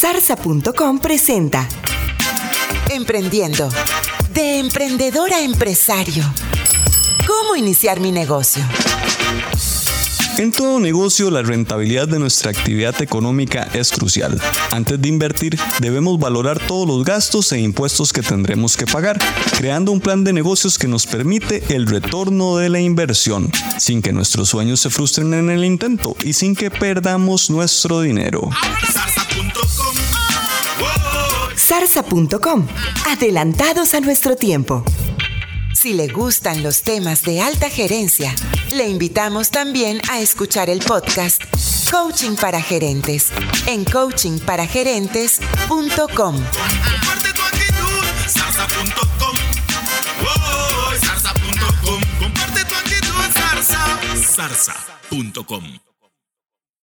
Zarza.com presenta Emprendiendo. De emprendedor a empresario. ¿Cómo iniciar mi negocio? En todo negocio, la rentabilidad de nuestra actividad económica es crucial. Antes de invertir, debemos valorar todos los gastos e impuestos que tendremos que pagar, creando un plan de negocios que nos permite el retorno de la inversión, sin que nuestros sueños se frustren en el intento y sin que perdamos nuestro dinero. Zarza.com. Adelantados a nuestro tiempo. Si le gustan los temas de alta gerencia, le invitamos también a escuchar el podcast Coaching para Gerentes en coachingparagerentes.com. Comparte tu actitud, zarza.com. Oh. Comparte tu actitud, zarza. Zarza.com.